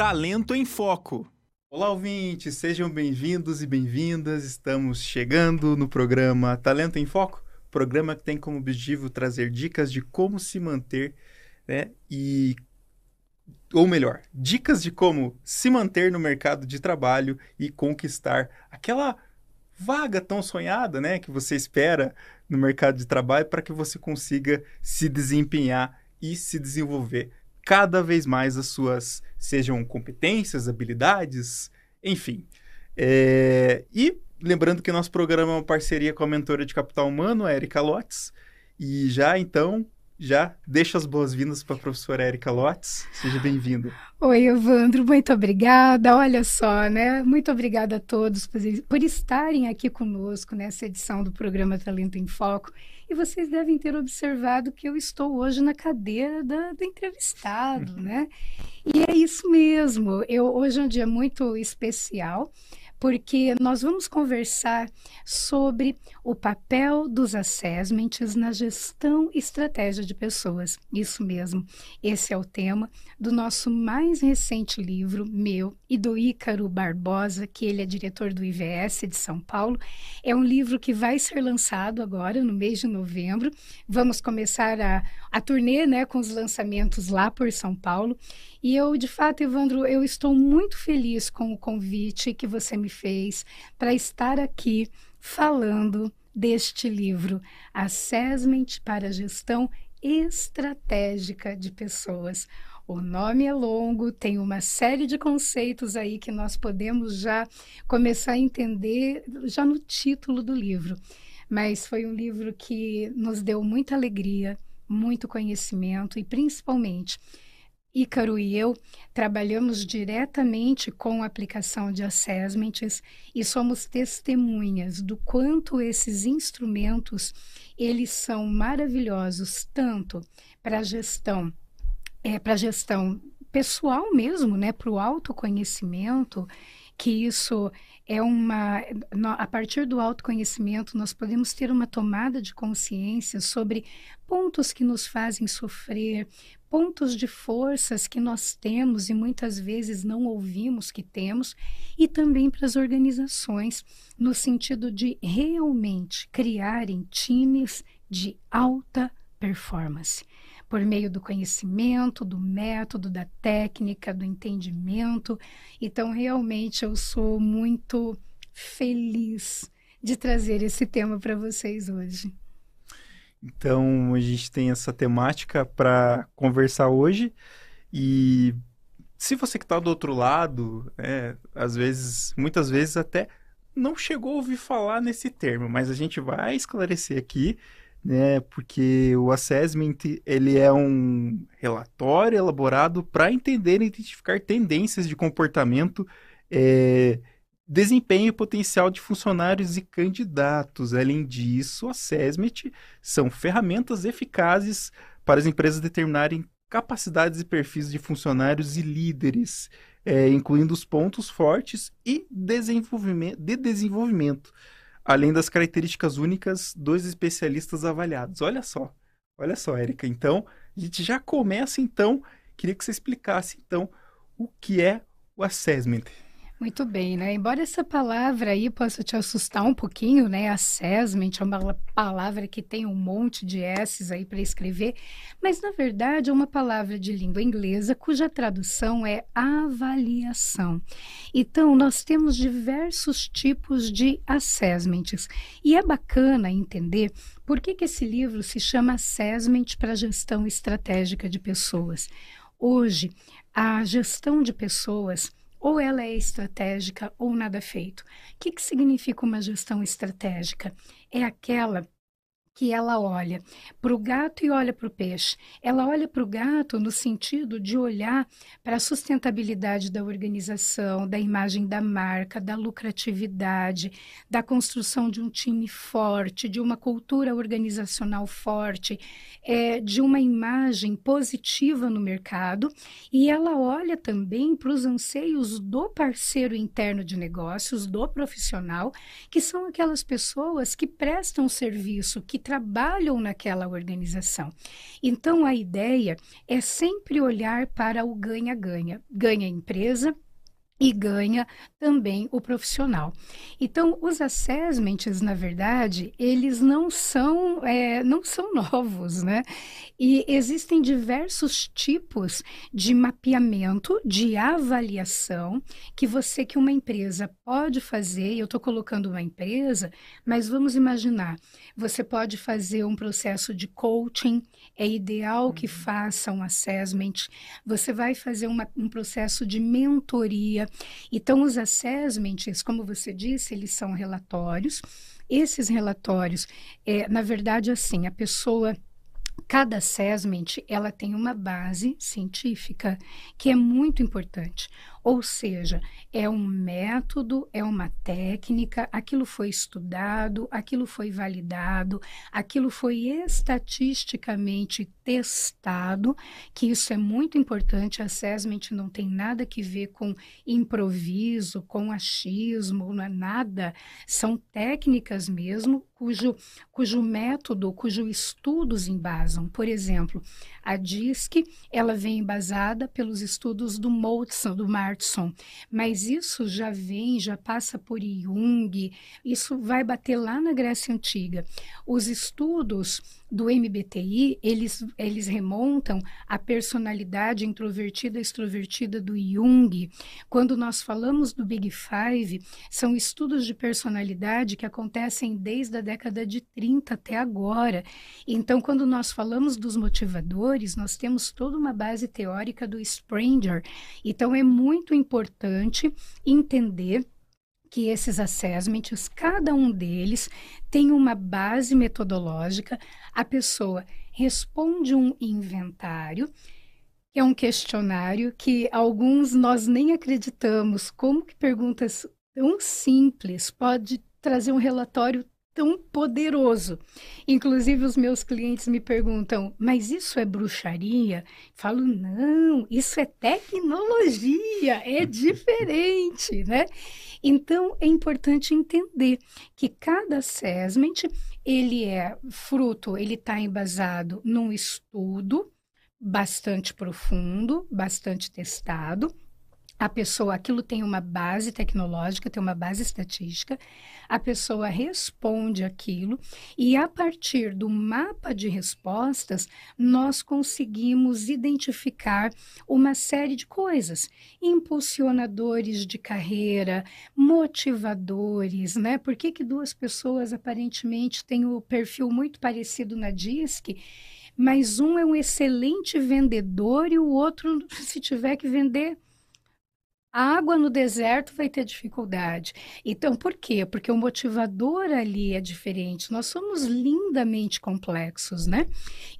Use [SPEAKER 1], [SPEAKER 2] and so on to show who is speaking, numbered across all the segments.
[SPEAKER 1] Talento em Foco. Olá, ouvintes, sejam bem-vindos e bem-vindas. Estamos chegando no programa Talento em Foco, programa que tem como objetivo trazer dicas de como se manter, né? E ou melhor, dicas de como se manter no mercado de trabalho e conquistar aquela vaga tão sonhada, né, que você espera no mercado de trabalho para que você consiga se desempenhar e se desenvolver cada vez mais as suas, sejam competências, habilidades, enfim. É, e lembrando que nosso programa é uma parceria com a mentora de capital humano, a Erika Lotz, e já então já deixa as boas-vindas para a professora Érica Lotz. Seja bem-vinda.
[SPEAKER 2] Oi, Evandro, muito obrigada. Olha só, né? Muito obrigada a todos por, por estarem aqui conosco nessa edição do programa Talento em Foco. E vocês devem ter observado que eu estou hoje na cadeira da, do entrevistado, né? E é isso mesmo. Eu, hoje é um dia muito especial porque nós vamos conversar sobre o papel dos assessments na gestão e estratégia de pessoas. Isso mesmo, esse é o tema do nosso mais recente livro, meu e do Ícaro Barbosa, que ele é diretor do IVS de São Paulo. É um livro que vai ser lançado agora, no mês de novembro. Vamos começar a, a turnê né, com os lançamentos lá por São Paulo. E eu, de fato, Evandro, eu estou muito feliz com o convite que você me fez para estar aqui falando deste livro, Assessment para a Gestão Estratégica de Pessoas. O nome é longo, tem uma série de conceitos aí que nós podemos já começar a entender já no título do livro. Mas foi um livro que nos deu muita alegria, muito conhecimento e principalmente Ícaro e eu trabalhamos diretamente com a aplicação de assessments e somos testemunhas do quanto esses instrumentos eles são maravilhosos tanto para a gestão, é, para gestão pessoal mesmo, né, para o autoconhecimento, que isso é uma a partir do autoconhecimento nós podemos ter uma tomada de consciência sobre pontos que nos fazem sofrer, pontos de forças que nós temos e muitas vezes não ouvimos que temos, e também para as organizações, no sentido de realmente criarem times de alta performance, por meio do conhecimento, do método, da técnica, do entendimento. Então, realmente, eu sou muito feliz de trazer esse tema para vocês hoje.
[SPEAKER 1] Então a gente tem essa temática para conversar hoje e se você que está do outro lado, é, às vezes, muitas vezes até não chegou a ouvir falar nesse termo, mas a gente vai esclarecer aqui, né? Porque o assessment ele é um relatório elaborado para entender e identificar tendências de comportamento é, desempenho e potencial de funcionários e candidatos. Além disso, a SESMET são ferramentas eficazes para as empresas determinarem capacidades e perfis de funcionários e líderes, é, incluindo os pontos fortes e desenvolvimento, de desenvolvimento, além das características únicas dos especialistas avaliados. Olha só, olha só, Érica. Então, a gente já começa, então, queria que você explicasse, então, o que é o assessment.
[SPEAKER 2] Muito bem, né? Embora essa palavra aí possa te assustar um pouquinho, né? Assessment é uma palavra que tem um monte de S's aí para escrever, mas na verdade é uma palavra de língua inglesa cuja tradução é avaliação. Então, nós temos diversos tipos de assessments e é bacana entender por que, que esse livro se chama Assessment para Gestão Estratégica de Pessoas. Hoje, a gestão de pessoas ou ela é estratégica ou nada feito. O que, que significa uma gestão estratégica? É aquela que ela olha para o gato e olha para o peixe. Ela olha para o gato no sentido de olhar para a sustentabilidade da organização, da imagem da marca, da lucratividade, da construção de um time forte, de uma cultura organizacional forte, é, de uma imagem positiva no mercado. E ela olha também para os anseios do parceiro interno de negócios, do profissional, que são aquelas pessoas que prestam serviço, que trabalham naquela organização. Então, a ideia é sempre olhar para o ganha-ganha. Ganha a empresa, e ganha também o profissional. Então, os assessments, na verdade, eles não são, é, não são novos, né? E existem diversos tipos de mapeamento, de avaliação que você, que uma empresa pode fazer. Eu estou colocando uma empresa, mas vamos imaginar, você pode fazer um processo de coaching, é ideal que uhum. faça um assessment, você vai fazer uma, um processo de mentoria, então, os assessments, como você disse, eles são relatórios. Esses relatórios, é, na verdade, assim, a pessoa cada assessment ela tem uma base científica que é muito importante. Ou seja, é um método, é uma técnica, aquilo foi estudado, aquilo foi validado, aquilo foi estatisticamente testado, que isso é muito importante. Assessment não tem nada que ver com improviso, com achismo, não é nada. São técnicas mesmo, cujo, cujo método, cujo estudos embasam. Por exemplo, a DISC, ela vem embasada pelos estudos do Moulton, do Mar mas isso já vem, já passa por Jung, isso vai bater lá na Grécia Antiga. Os estudos do MBTI, eles, eles remontam à personalidade introvertida e extrovertida do Jung. Quando nós falamos do Big Five, são estudos de personalidade que acontecem desde a década de 30 até agora. Então, quando nós falamos dos motivadores, nós temos toda uma base teórica do Springer. Então, é muito importante entender que esses assessments, cada um deles tem uma base metodológica. A pessoa responde um inventário, que é um questionário que alguns nós nem acreditamos como que perguntas tão simples pode trazer um relatório tão poderoso. Inclusive, os meus clientes me perguntam: mas isso é bruxaria? Falo: não, isso é tecnologia, é diferente, né? Então, é importante entender que cada assessment ele é fruto, ele está embasado num estudo bastante profundo, bastante testado, a pessoa, aquilo tem uma base tecnológica, tem uma base estatística, a pessoa responde aquilo e a partir do mapa de respostas, nós conseguimos identificar uma série de coisas, impulsionadores de carreira, motivadores, né? Por que, que duas pessoas aparentemente têm o perfil muito parecido na DISC? Mas um é um excelente vendedor e o outro, se tiver que vender a água no deserto vai ter dificuldade. Então, por quê? Porque o motivador ali é diferente. Nós somos lindamente complexos, né?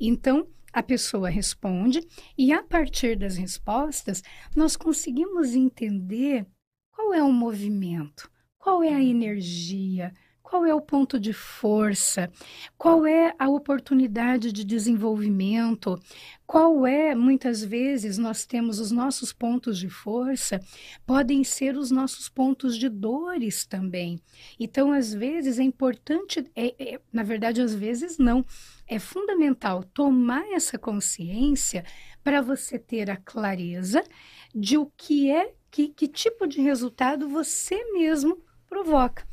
[SPEAKER 2] Então, a pessoa responde e a partir das respostas, nós conseguimos entender qual é o movimento, qual é a energia, qual é o ponto de força? Qual é a oportunidade de desenvolvimento? Qual é, muitas vezes, nós temos os nossos pontos de força, podem ser os nossos pontos de dores também. Então, às vezes, é importante, é, é, na verdade, às vezes não, é fundamental tomar essa consciência para você ter a clareza de o que é, que, que tipo de resultado você mesmo provoca.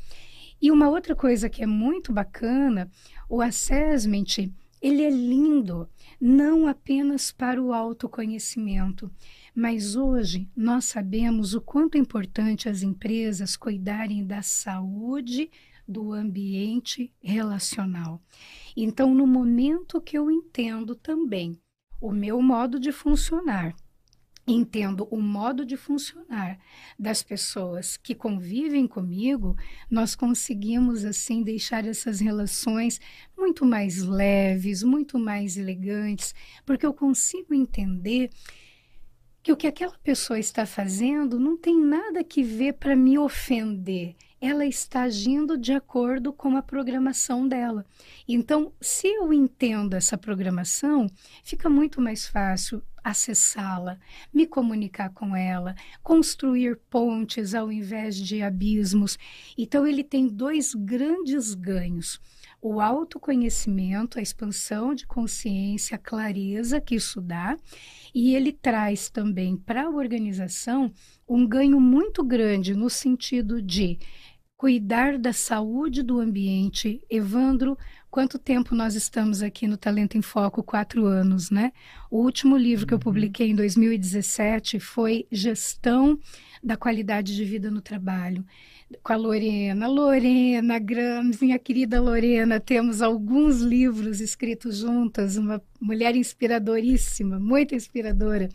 [SPEAKER 2] E uma outra coisa que é muito bacana, o assessment, ele é lindo, não apenas para o autoconhecimento, mas hoje nós sabemos o quanto é importante as empresas cuidarem da saúde do ambiente relacional. Então, no momento que eu entendo também o meu modo de funcionar, entendo o modo de funcionar das pessoas que convivem comigo, nós conseguimos assim deixar essas relações muito mais leves, muito mais elegantes, porque eu consigo entender que o que aquela pessoa está fazendo não tem nada que ver para me ofender ela está agindo de acordo com a programação dela. Então, se eu entendo essa programação, fica muito mais fácil acessá-la, me comunicar com ela, construir pontes ao invés de abismos. Então, ele tem dois grandes ganhos. o autoconhecimento, a expansão de consciência, a clareza que isso dá, e ele traz também para a organização um ganho muito grande no sentido de cuidar da saúde do ambiente. Evandro, quanto tempo nós estamos aqui no Talento em Foco? Quatro anos, né? O último livro que eu uhum. publiquei em 2017 foi Gestão da Qualidade de Vida no Trabalho com a Lorena. Lorena Grams, minha querida Lorena, temos alguns livros escritos juntas, uma mulher inspiradoríssima, muito inspiradora.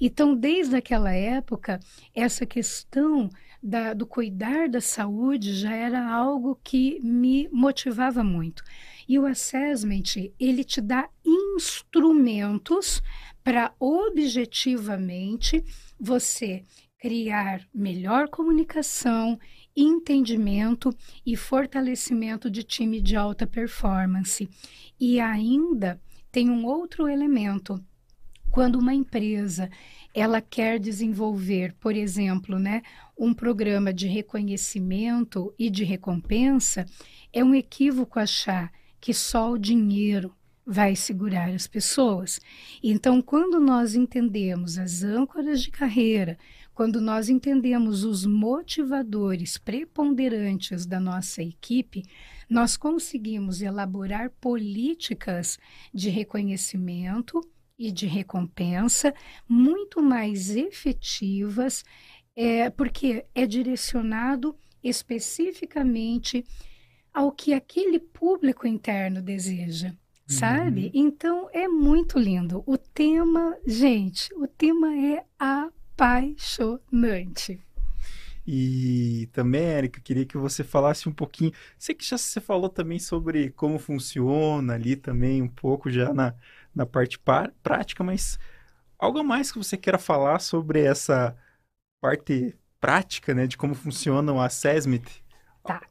[SPEAKER 2] Então, desde aquela época, essa questão da, do cuidar da saúde já era algo que me motivava muito. E o assessment, ele te dá instrumentos para objetivamente você criar melhor comunicação, entendimento e fortalecimento de time de alta performance. E ainda tem um outro elemento. Quando uma empresa ela quer desenvolver, por exemplo, né, um programa de reconhecimento e de recompensa, é um equívoco achar que só o dinheiro vai segurar as pessoas. Então, quando nós entendemos as âncoras de carreira, quando nós entendemos os motivadores preponderantes da nossa equipe, nós conseguimos elaborar políticas de reconhecimento e de recompensa muito mais efetivas, é, porque é direcionado especificamente ao que aquele público interno deseja sabe? Uhum. Então é muito lindo. O tema, gente, o tema é a apaixonante.
[SPEAKER 1] E também, Érica, queria que você falasse um pouquinho. Sei que já você falou também sobre como funciona ali também, um pouco já na, na parte prática, mas algo mais que você queira falar sobre essa parte prática, né, de como funciona o assessment?
[SPEAKER 2] Tá.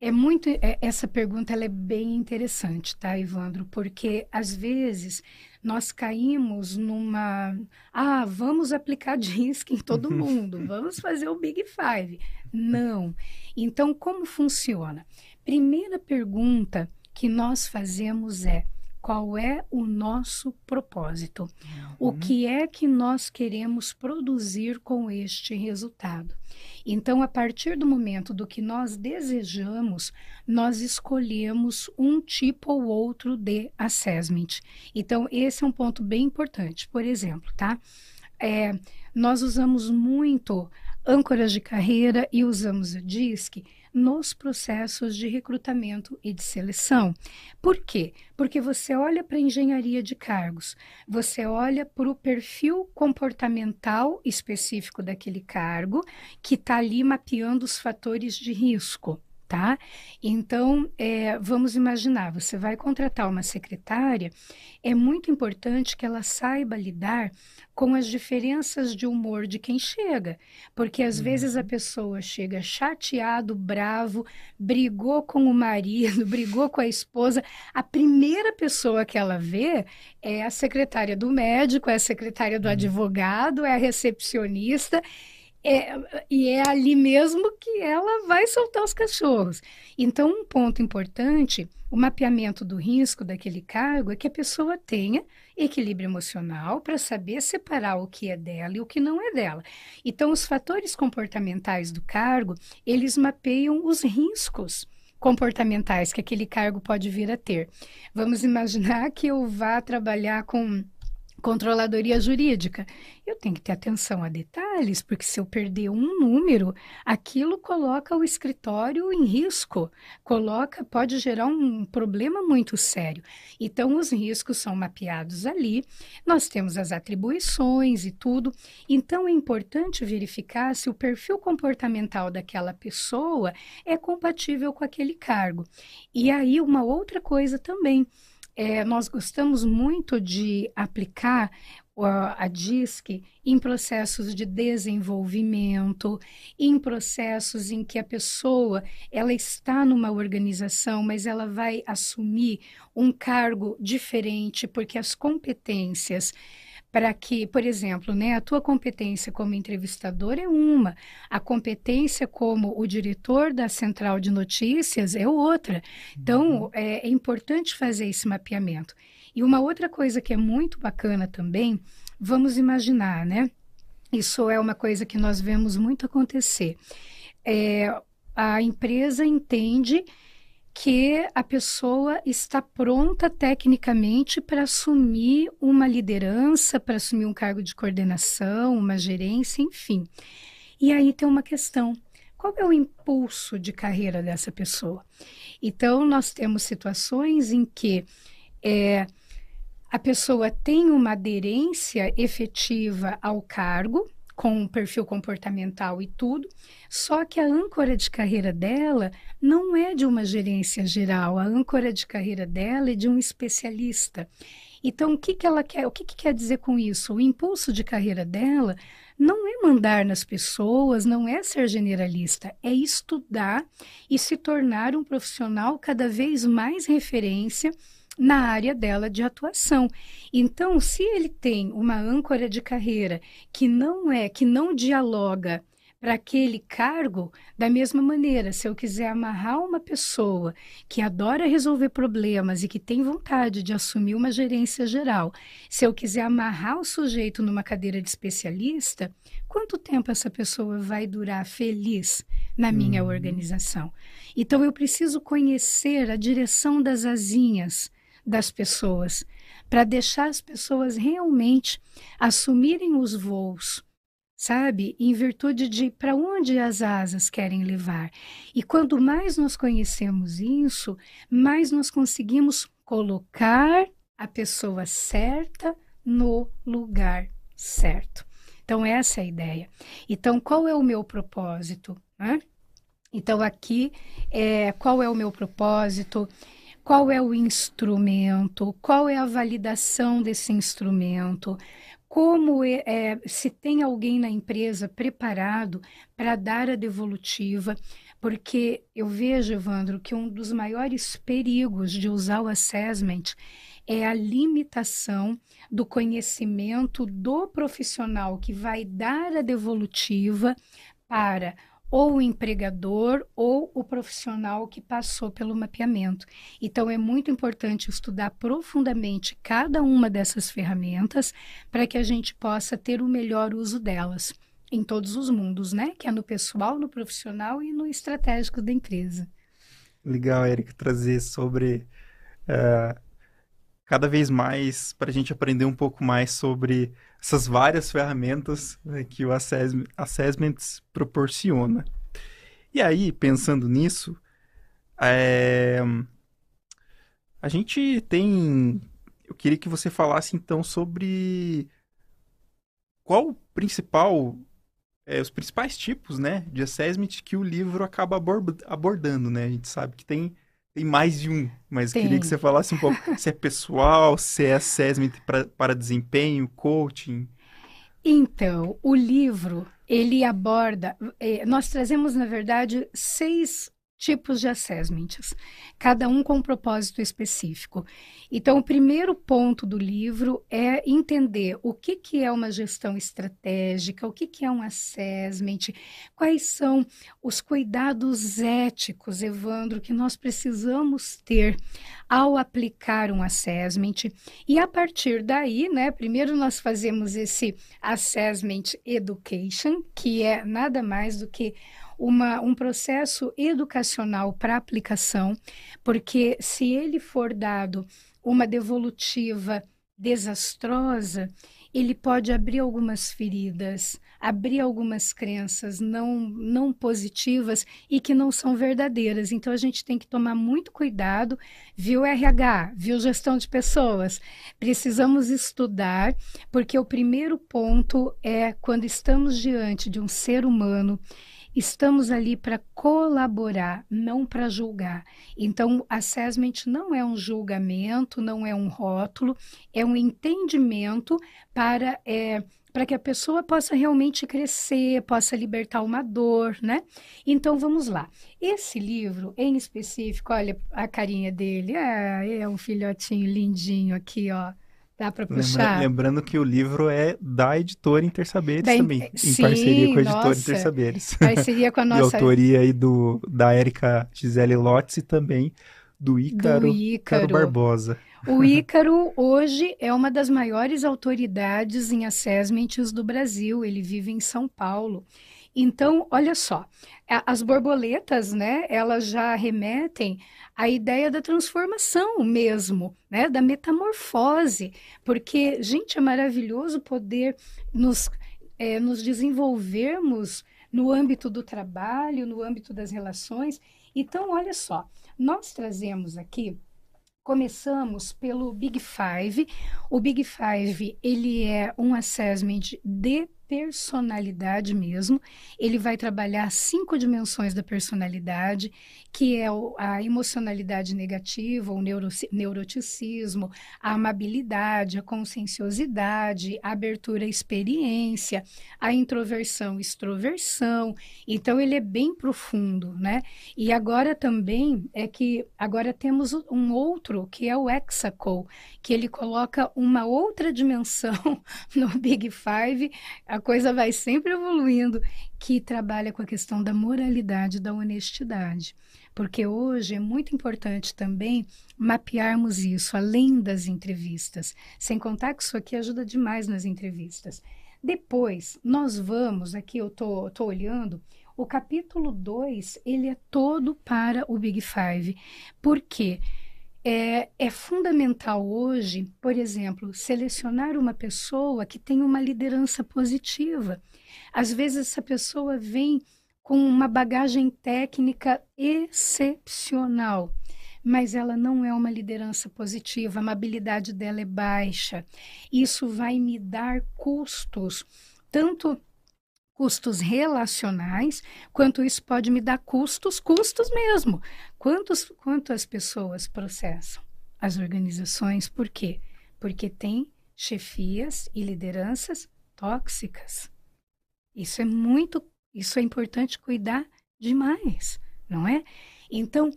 [SPEAKER 2] É muito é, essa pergunta ela é bem interessante, tá, Ivandro? Porque às vezes nós caímos numa ah, vamos aplicar DISC em todo mundo, vamos fazer o Big Five. Não. Então, como funciona? Primeira pergunta que nós fazemos é qual é o nosso propósito? Uhum. O que é que nós queremos produzir com este resultado? Então, a partir do momento do que nós desejamos, nós escolhemos um tipo ou outro de assessment. Então, esse é um ponto bem importante. Por exemplo, tá? É, nós usamos muito âncoras de carreira e usamos o DISC nos processos de recrutamento e de seleção. Por quê? Porque você olha para a engenharia de cargos, você olha para o perfil comportamental específico daquele cargo, que está ali mapeando os fatores de risco tá? Então, é, vamos imaginar, você vai contratar uma secretária, é muito importante que ela saiba lidar com as diferenças de humor de quem chega, porque às uhum. vezes a pessoa chega chateado, bravo, brigou com o marido, brigou com a esposa, a primeira pessoa que ela vê é a secretária do médico, é a secretária do uhum. advogado, é a recepcionista, é, e é ali mesmo que ela vai soltar os cachorros. Então, um ponto importante, o mapeamento do risco daquele cargo é que a pessoa tenha equilíbrio emocional para saber separar o que é dela e o que não é dela. Então, os fatores comportamentais do cargo, eles mapeiam os riscos comportamentais que aquele cargo pode vir a ter. Vamos imaginar que eu vá trabalhar com controladoria jurídica. Eu tenho que ter atenção a detalhes, porque se eu perder um número, aquilo coloca o escritório em risco, coloca, pode gerar um problema muito sério. Então, os riscos são mapeados ali, nós temos as atribuições e tudo. Então, é importante verificar se o perfil comportamental daquela pessoa é compatível com aquele cargo. E aí, uma outra coisa também é, nós gostamos muito de aplicar a DISC em processos de desenvolvimento, em processos em que a pessoa ela está numa organização, mas ela vai assumir um cargo diferente porque as competências para que, por exemplo, né, a tua competência como entrevistador é uma, a competência como o diretor da central de notícias é outra. Então, uhum. é, é importante fazer esse mapeamento. E uma outra coisa que é muito bacana também, vamos imaginar, né? Isso é uma coisa que nós vemos muito acontecer. É, a empresa entende que a pessoa está pronta tecnicamente para assumir uma liderança, para assumir um cargo de coordenação, uma gerência, enfim. E aí tem uma questão: qual é o impulso de carreira dessa pessoa? Então, nós temos situações em que é, a pessoa tem uma aderência efetiva ao cargo, com um perfil comportamental e tudo, só que a âncora de carreira dela não é de uma gerência geral, a âncora de carreira dela é de um especialista. Então, o que, que ela quer? O que, que quer dizer com isso? O impulso de carreira dela não é mandar nas pessoas, não é ser generalista, é estudar e se tornar um profissional cada vez mais referência na área dela de atuação. Então, se ele tem uma âncora de carreira que não é, que não dialoga para aquele cargo, da mesma maneira, se eu quiser amarrar uma pessoa que adora resolver problemas e que tem vontade de assumir uma gerência geral, se eu quiser amarrar o sujeito numa cadeira de especialista, quanto tempo essa pessoa vai durar feliz na minha uhum. organização? Então eu preciso conhecer a direção das asinhas das pessoas, para deixar as pessoas realmente assumirem os voos, sabe? Em virtude de para onde as asas querem levar. E quanto mais nós conhecemos isso, mais nós conseguimos colocar a pessoa certa no lugar certo. Então, essa é a ideia. Então, qual é o meu propósito? Né? Então, aqui, é, qual é o meu propósito? Qual é o instrumento, qual é a validação desse instrumento, como é, é, se tem alguém na empresa preparado para dar a devolutiva, porque eu vejo, Evandro, que um dos maiores perigos de usar o assessment é a limitação do conhecimento do profissional que vai dar a devolutiva para ou o empregador ou o profissional que passou pelo mapeamento. Então, é muito importante estudar profundamente cada uma dessas ferramentas para que a gente possa ter o melhor uso delas em todos os mundos, né? Que é no pessoal, no profissional e no estratégico da empresa.
[SPEAKER 1] Legal, Eric, trazer sobre uh, cada vez mais para a gente aprender um pouco mais sobre essas várias ferramentas né, que o assessment, Assessments proporciona. E aí, pensando nisso, é... a gente tem. Eu queria que você falasse então sobre qual o principal, é, os principais tipos, né, de assessment que o livro acaba abordando, né? A gente sabe que tem tem mais de um, mas Tem. queria que você falasse um pouco se é pessoal, se é assessment pra, para desempenho, coaching.
[SPEAKER 2] Então, o livro, ele aborda, eh, nós trazemos, na verdade, seis tipos de assessments, cada um com um propósito específico. Então, o primeiro ponto do livro é entender o que, que é uma gestão estratégica, o que, que é um assessment, quais são os cuidados éticos, Evandro, que nós precisamos ter ao aplicar um assessment. E a partir daí, né, primeiro nós fazemos esse assessment education, que é nada mais do que uma, um processo educacional para aplicação, porque se ele for dado uma devolutiva desastrosa, ele pode abrir algumas feridas, abrir algumas crenças não, não positivas e que não são verdadeiras. Então a gente tem que tomar muito cuidado, viu RH, viu gestão de pessoas. Precisamos estudar, porque o primeiro ponto é quando estamos diante de um ser humano Estamos ali para colaborar, não para julgar. Então, assessment não é um julgamento, não é um rótulo, é um entendimento para. É, para que a pessoa possa realmente crescer, possa libertar uma dor, né? Então vamos lá. Esse livro, em específico, olha a carinha dele, é, é um filhotinho lindinho aqui, ó Dá para puxar?
[SPEAKER 1] lembrando que o livro é da editora Intersaberes da, também, sim, em parceria com a editora nossa, Intersaberes.
[SPEAKER 2] Parceria com a nossa...
[SPEAKER 1] De autoria aí do, da Érica Gisele Lotz e também do Ícaro, do Ícaro. Ícaro Barbosa.
[SPEAKER 2] O Ícaro hoje é uma das maiores autoridades em assessments do Brasil. Ele vive em São Paulo. Então, olha só, as borboletas, né, elas já remetem à ideia da transformação mesmo, né, da metamorfose, porque, gente, é maravilhoso poder nos, é, nos desenvolvermos no âmbito do trabalho, no âmbito das relações. Então, olha só, nós trazemos aqui Começamos pelo Big Five. O Big Five, ele é um assessment de personalidade mesmo. Ele vai trabalhar cinco dimensões da personalidade, que é a emocionalidade negativa, o neuro, neuroticismo, a amabilidade, a conscienciosidade, a abertura à experiência, a introversão, extroversão. Então ele é bem profundo, né? E agora também é que agora temos um outro que é o Hexacle, que ele coloca uma outra dimensão no Big Five, a coisa vai sempre evoluindo, que trabalha com a questão da moralidade, da honestidade. Porque hoje é muito importante também mapearmos isso, além das entrevistas. Sem contar que isso aqui ajuda demais nas entrevistas. Depois, nós vamos, aqui eu tô, tô olhando, o capítulo 2, ele é todo para o Big Five. Por quê? Porque é, é, fundamental hoje, por exemplo, selecionar uma pessoa que tem uma liderança positiva. Às vezes, essa pessoa vem com uma bagagem técnica excepcional, mas ela não é uma liderança positiva, a amabilidade dela é baixa. Isso vai me dar custos, tanto custos relacionais, quanto isso pode me dar custos, custos mesmo. Quantos, quanto as pessoas processam? As organizações, por quê? Porque tem chefias e lideranças tóxicas. Isso é muito, isso é importante cuidar demais, não é? Então,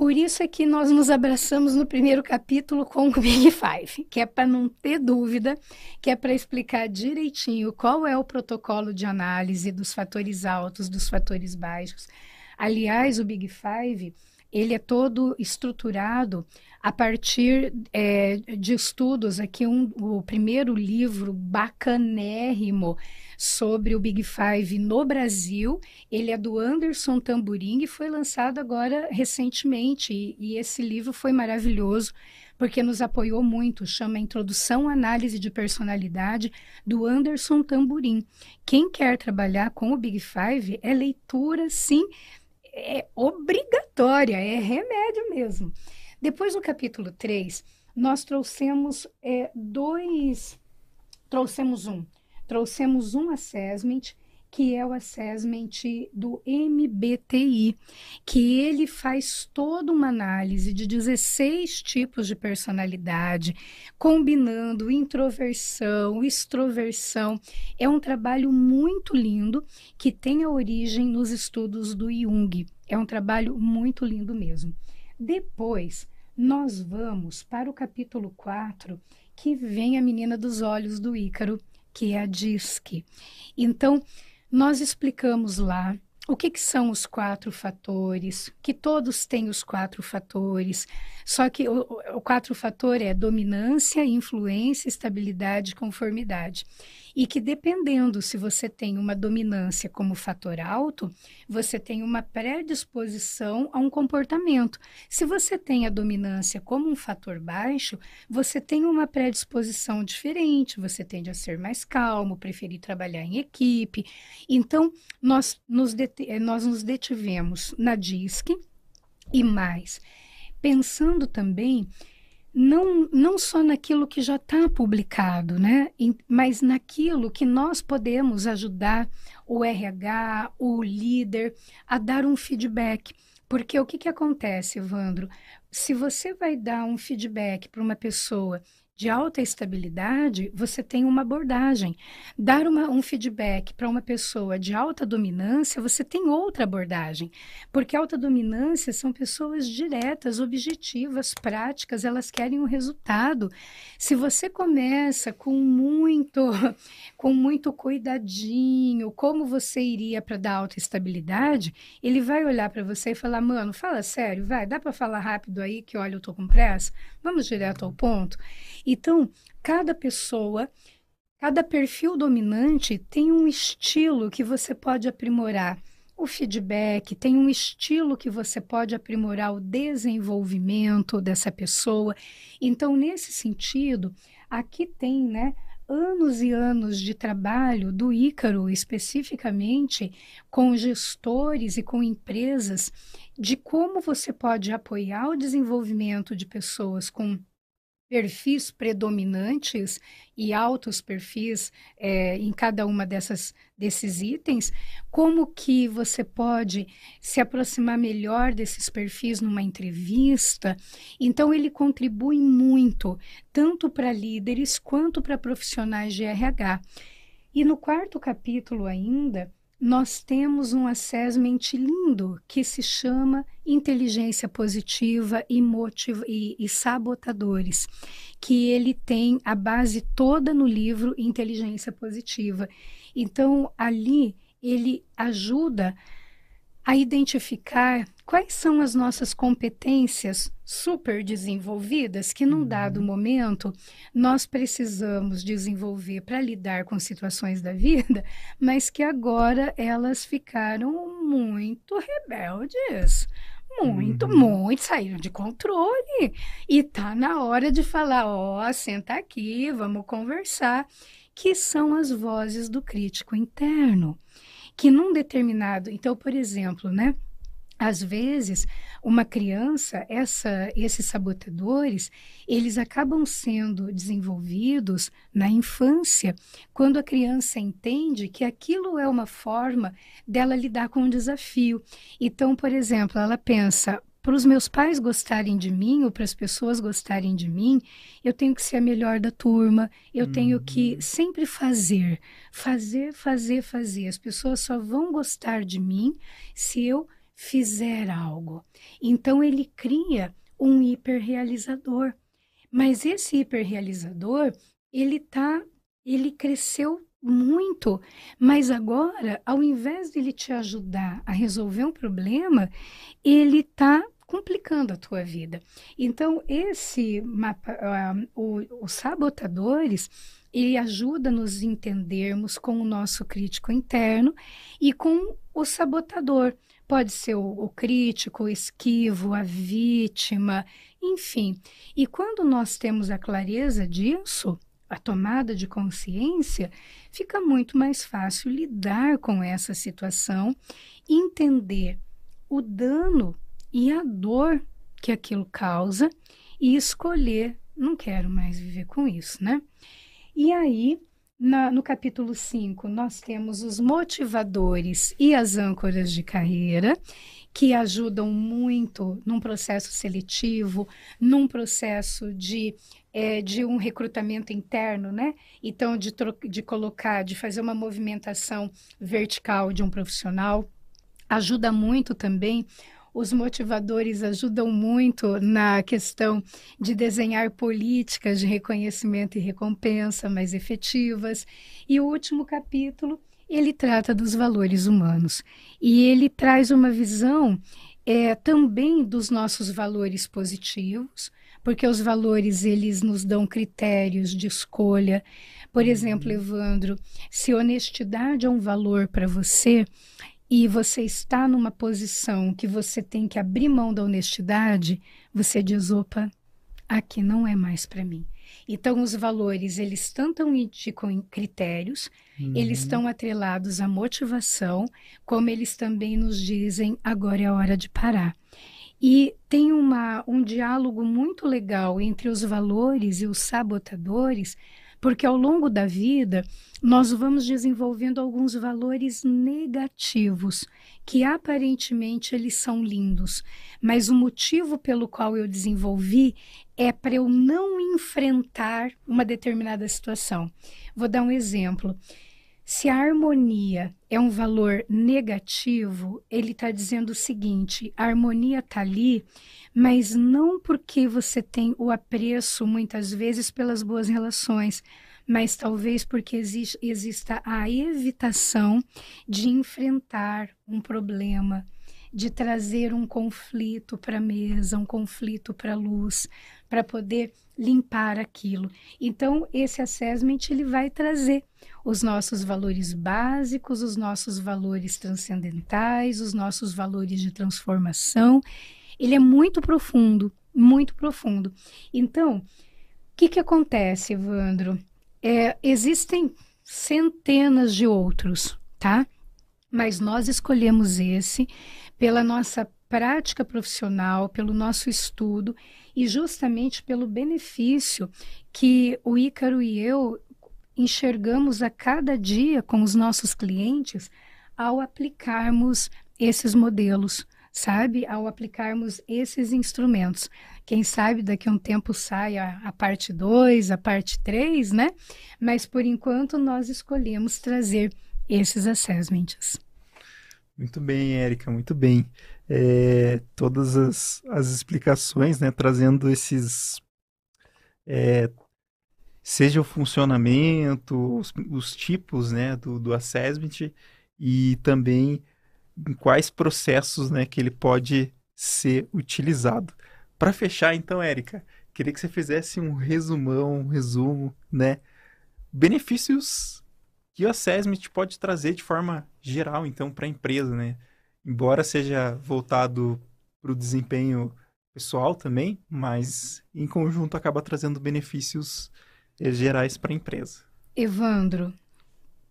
[SPEAKER 2] por isso é que nós nos abraçamos no primeiro capítulo com o Big Five, que é para não ter dúvida, que é para explicar direitinho qual é o protocolo de análise dos fatores altos, dos fatores baixos. Aliás, o Big Five, ele é todo estruturado a partir é, de estudos. Aqui, um, o primeiro livro bacanérrimo sobre o Big Five no Brasil. Ele é do Anderson Tamburing e foi lançado agora recentemente. E, e esse livro foi maravilhoso porque nos apoiou muito. Chama Introdução à Análise de Personalidade do Anderson Tamburim. Quem quer trabalhar com o Big Five é leitura, sim, é obrigatória, é remédio mesmo. Depois, no capítulo 3, nós trouxemos é, dois. Trouxemos um trouxemos um assessment que é o assessment do MBTI, que ele faz toda uma análise de 16 tipos de personalidade, combinando introversão, extroversão. É um trabalho muito lindo que tem a origem nos estudos do Jung. É um trabalho muito lindo mesmo. Depois, nós vamos para o capítulo 4, que vem a menina dos olhos do Ícaro que é a DISC. Então, nós explicamos lá o que, que, são os quatro fatores, que todos têm os quatro fatores, só que o, o quatro fator é dominância, influência, estabilidade e conformidade e que dependendo se você tem uma dominância como fator alto, você tem uma predisposição a um comportamento. Se você tem a dominância como um fator baixo, você tem uma predisposição diferente, você tende a ser mais calmo, preferir trabalhar em equipe. Então, nós nos, eh, nós nos detivemos na DISC e mais, pensando também não, não só naquilo que já está publicado, né? mas naquilo que nós podemos ajudar o RH, o líder, a dar um feedback. Porque o que, que acontece, Evandro? Se você vai dar um feedback para uma pessoa de alta estabilidade, você tem uma abordagem. Dar uma, um feedback para uma pessoa de alta dominância, você tem outra abordagem. Porque alta dominância são pessoas diretas, objetivas, práticas, elas querem um resultado. Se você começa com muito, com muito cuidadinho, como você iria para dar alta estabilidade, ele vai olhar para você e falar: mano, fala sério, vai, dá para falar rápido aí que olha, eu tô com pressa? Vamos direto ao ponto. Então, cada pessoa, cada perfil dominante tem um estilo que você pode aprimorar. O feedback tem um estilo que você pode aprimorar o desenvolvimento dessa pessoa. Então, nesse sentido, aqui tem, né, anos e anos de trabalho do Ícaro, especificamente com gestores e com empresas, de como você pode apoiar o desenvolvimento de pessoas com perfis predominantes e altos perfis é, em cada uma dessas desses itens, como que você pode se aproximar melhor desses perfis numa entrevista? Então ele contribui muito, tanto para líderes quanto para profissionais de RH. E no quarto capítulo ainda, nós temos um assessment lindo que se chama inteligência positiva e, e, e sabotadores, que ele tem a base toda no livro Inteligência Positiva. Então, ali ele ajuda a identificar quais são as nossas competências super desenvolvidas que num dado uhum. momento nós precisamos desenvolver para lidar com situações da vida, mas que agora elas ficaram muito rebeldes. Muito, uhum. muito, saíram de controle. E tá na hora de falar, ó, oh, senta aqui, vamos conversar, que são as vozes do crítico interno que num determinado, então, por exemplo, né? Às vezes, uma criança, essa, esses sabotadores, eles acabam sendo desenvolvidos na infância, quando a criança entende que aquilo é uma forma dela lidar com um desafio. Então, por exemplo, ela pensa: para os meus pais gostarem de mim ou para as pessoas gostarem de mim, eu tenho que ser a melhor da turma, eu uhum. tenho que uhum. sempre fazer, fazer, fazer, fazer. As pessoas só vão gostar de mim se eu fizer algo. Então ele cria um hiperrealizador. Mas esse hiperrealizador, ele tá, ele cresceu muito, mas agora, ao invés de ele te ajudar a resolver um problema, ele está complicando a tua vida. Então, esse mapa, uh, o, os sabotadores, ele ajuda nos entendermos com o nosso crítico interno e com o sabotador. Pode ser o, o crítico, o esquivo, a vítima, enfim. E quando nós temos a clareza disso, a tomada de consciência, fica muito mais fácil lidar com essa situação, entender o dano e a dor que aquilo causa e escolher, não quero mais viver com isso, né? E aí, na, no capítulo 5, nós temos os motivadores e as âncoras de carreira, que ajudam muito num processo seletivo, num processo de é, de um recrutamento interno, né? Então, de, de colocar, de fazer uma movimentação vertical de um profissional. Ajuda muito também os motivadores ajudam muito na questão de desenhar políticas de reconhecimento e recompensa mais efetivas. E o último capítulo, ele trata dos valores humanos. E ele traz uma visão é, também dos nossos valores positivos, porque os valores eles nos dão critérios de escolha. Por uhum. exemplo, Evandro, se honestidade é um valor para você e você está numa posição que você tem que abrir mão da honestidade, você diz, opa, aqui não é mais para mim. Então, os valores, eles tanto indicam critérios, uhum. eles estão atrelados à motivação, como eles também nos dizem, agora é a hora de parar. E tem uma, um diálogo muito legal entre os valores e os sabotadores, porque ao longo da vida nós vamos desenvolvendo alguns valores negativos que aparentemente eles são lindos, mas o motivo pelo qual eu desenvolvi é para eu não enfrentar uma determinada situação. Vou dar um exemplo. Se a harmonia é um valor negativo, ele está dizendo o seguinte: a harmonia está ali, mas não porque você tem o apreço, muitas vezes, pelas boas relações, mas talvez porque existe, exista a evitação de enfrentar um problema, de trazer um conflito para a mesa, um conflito para a luz, para poder limpar aquilo. Então, esse assessment ele vai trazer os nossos valores básicos, os nossos valores transcendentais, os nossos valores de transformação. Ele é muito profundo, muito profundo. Então, o que, que acontece, Evandro? É, existem centenas de outros, tá? Mas nós escolhemos esse pela nossa prática profissional, pelo nosso estudo e justamente pelo benefício que o Ícaro e eu enxergamos a cada dia com os nossos clientes ao aplicarmos esses modelos, sabe? Ao aplicarmos esses instrumentos. Quem sabe daqui a um tempo sai a, a parte 2, a parte 3, né? Mas por enquanto nós escolhemos trazer esses assessments.
[SPEAKER 1] Muito bem, Érica, muito bem é, todas as, as explicações, né, trazendo esses. É, seja o funcionamento, os, os, tipos né, do, do assessment e também em quais processos né, que ele pode ser utilizado. Para fechar, então, Érica, queria que você fizesse um resumão, um resumo, né? Benefícios que o assessment pode trazer de forma geral, então, para a empresa, né? Embora seja voltado para o desempenho pessoal também, mas em conjunto acaba trazendo benefícios eh, gerais para a empresa.
[SPEAKER 2] Evandro,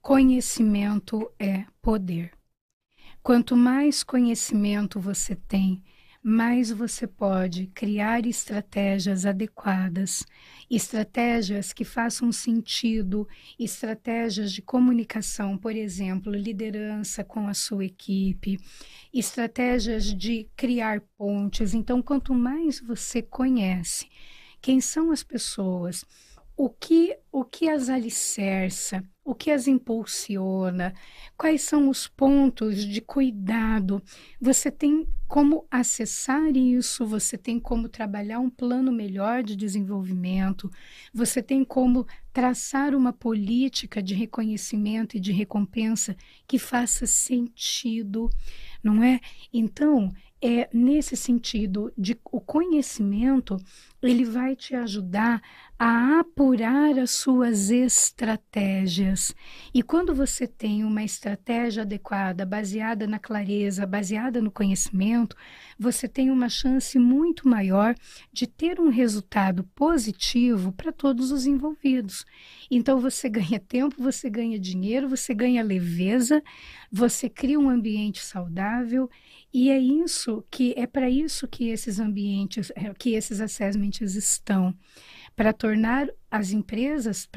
[SPEAKER 2] conhecimento é poder. Quanto mais conhecimento você tem, mais você pode criar estratégias adequadas, estratégias que façam sentido, estratégias de comunicação, por exemplo, liderança com a sua equipe, estratégias de criar pontes. Então, quanto mais você conhece quem são as pessoas, o que, o que as alicerça, o que as impulsiona, quais são os pontos de cuidado. Você tem como acessar isso, você tem como trabalhar um plano melhor de desenvolvimento, você tem como traçar uma política de reconhecimento e de recompensa que faça sentido, não é? Então, é nesse sentido de o conhecimento, ele vai te ajudar a apurar as suas estratégias. E quando você tem uma estratégia adequada, baseada na clareza, baseada no conhecimento, você tem uma chance muito maior de ter um resultado positivo para todos os envolvidos. Então você ganha tempo, você ganha dinheiro, você ganha leveza, você cria um ambiente saudável e é isso que é para isso que esses ambientes, que esses assessments estão para tornar as empresas,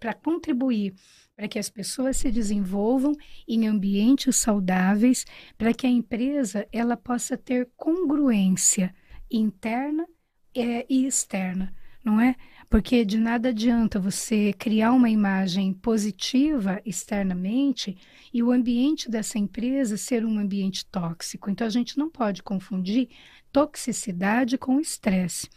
[SPEAKER 2] para contribuir para que as pessoas se desenvolvam em ambientes saudáveis, para que a empresa ela possa ter congruência interna é, e externa, não é? Porque de nada adianta você criar uma imagem positiva externamente e o ambiente dessa empresa ser um ambiente tóxico. Então a gente não pode confundir toxicidade com estresse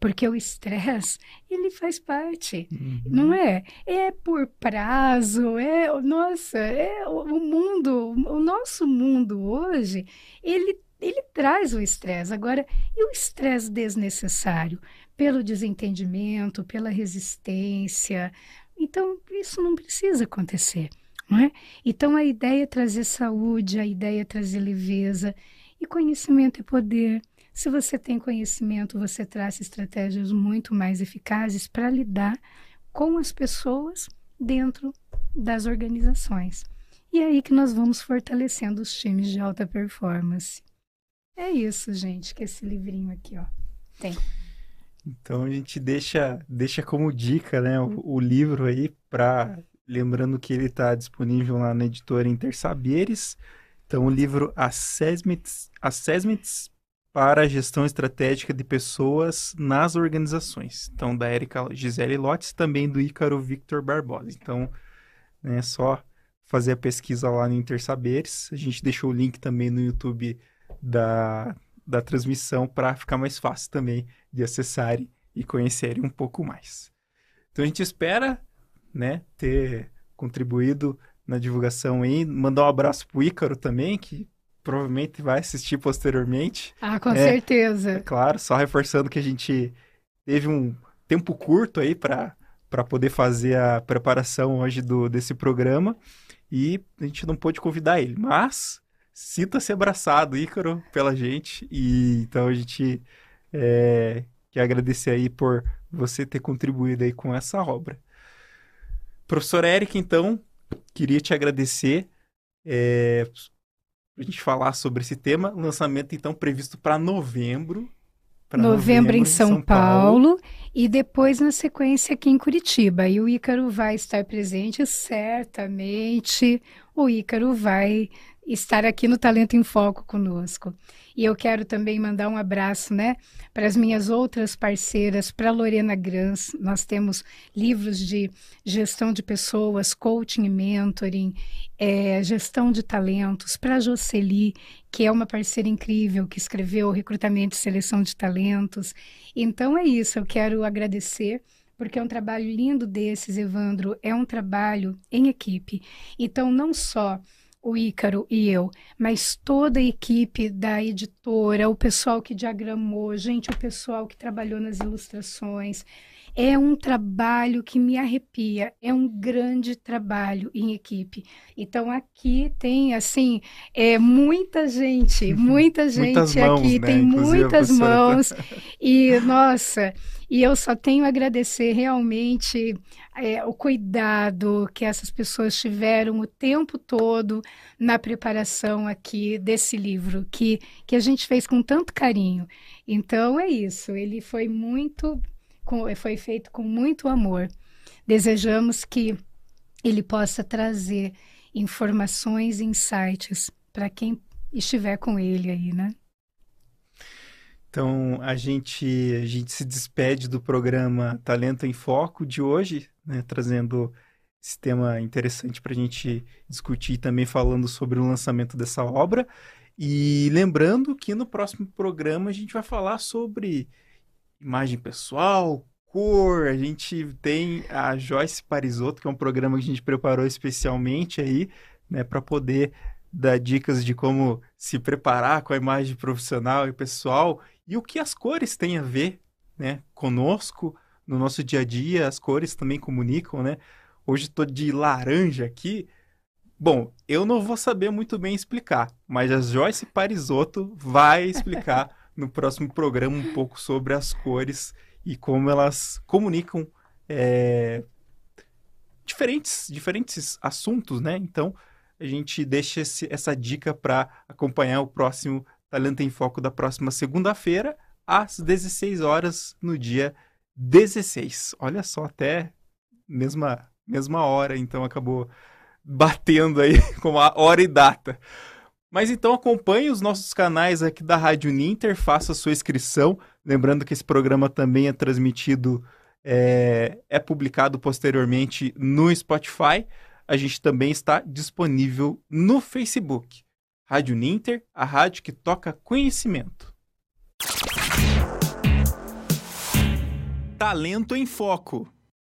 [SPEAKER 2] porque o estresse ele faz parte, uhum. não é? É por prazo, é nossa, é o mundo, o nosso mundo hoje, ele ele traz o estresse. Agora, e o estresse desnecessário? Pelo desentendimento, pela resistência. Então, isso não precisa acontecer. Não é? Então, a ideia é trazer saúde, a ideia é trazer leveza. E conhecimento é poder. Se você tem conhecimento, você traz estratégias muito mais eficazes para lidar com as pessoas dentro das organizações. E é aí que nós vamos fortalecendo os times de alta performance. É isso, gente, que esse livrinho aqui, ó, tem.
[SPEAKER 1] Então a gente deixa, deixa como dica, né, o, o livro aí para lembrando que ele está disponível lá na editora Intersaberes. Então o livro Assessments, Assessments para a gestão estratégica de pessoas nas organizações. Então, da Erika Gisele Lotes, também do Ícaro Victor Barbosa. Então, é né, só fazer a pesquisa lá no Intersaberes. A gente deixou o link também no YouTube da, da transmissão para ficar mais fácil também de acessarem e conhecerem um pouco mais. Então, a gente espera né, ter contribuído na divulgação aí. Mandar um abraço pro Ícaro também, que provavelmente vai assistir posteriormente.
[SPEAKER 2] Ah, com é, certeza. É
[SPEAKER 1] claro, só reforçando que a gente teve um tempo curto aí para para poder fazer a preparação hoje do, desse programa e a gente não pôde convidar ele, mas sinta-se abraçado, Ícaro, pela gente e então a gente é, quer agradecer aí por você ter contribuído aí com essa obra. Professor Eric, então, queria te agradecer é, a gente falar sobre esse tema. Lançamento, então, previsto para novembro.
[SPEAKER 2] Novembro, novembro, em São, São Paulo, Paulo, e depois na sequência aqui em Curitiba. E o Ícaro vai estar presente, certamente. O Ícaro vai estar aqui no Talento em Foco conosco. E eu quero também mandar um abraço, né, para as minhas outras parceiras, para Lorena Grans. Nós temos livros de gestão de pessoas, coaching e mentoring, é, gestão de talentos, para a Jocely, que é uma parceira incrível, que escreveu Recrutamento e Seleção de Talentos. Então é isso, eu quero agradecer porque é um trabalho lindo desses, Evandro, é um trabalho em equipe. Então, não só o Ícaro e eu, mas toda a equipe da editora, o pessoal que diagramou, gente, o pessoal que trabalhou nas ilustrações. É um trabalho que me arrepia, é um grande trabalho em equipe. Então aqui tem assim, é muita gente, muita gente aqui,
[SPEAKER 1] né?
[SPEAKER 2] tem Inclusive muitas mãos. E nossa, e eu só tenho a agradecer realmente é, o cuidado que essas pessoas tiveram o tempo todo na preparação aqui desse livro, que, que a gente fez com tanto carinho. Então é isso, ele foi muito, foi feito com muito amor. Desejamos que ele possa trazer informações e insights para quem estiver com ele aí, né?
[SPEAKER 1] Então, a gente, a gente se despede do programa Talento em Foco de hoje, né, trazendo esse tema interessante para a gente discutir também falando sobre o lançamento dessa obra. E lembrando que no próximo programa a gente vai falar sobre imagem pessoal, cor. A gente tem a Joyce Parisotto, que é um programa que a gente preparou especialmente aí, né, para poder dar dicas de como se preparar com a imagem profissional e pessoal e o que as cores têm a ver, né, conosco, no nosso dia a dia, as cores também comunicam, né? Hoje estou de laranja aqui. Bom, eu não vou saber muito bem explicar, mas a Joyce Parisotto vai explicar no próximo programa um pouco sobre as cores e como elas comunicam é, diferentes, diferentes assuntos, né? Então, a gente deixa esse, essa dica para acompanhar o próximo Talento em Foco da próxima segunda-feira, às 16 horas, no dia 16. Olha só, até mesma, mesma hora, então acabou batendo aí com a hora e data. Mas então acompanhe os nossos canais aqui da Rádio Ninter, faça sua inscrição. Lembrando que esse programa também é transmitido, é, é publicado posteriormente no Spotify. A gente também está disponível no Facebook. Rádio Ninter, a rádio que toca conhecimento. Talento em Foco.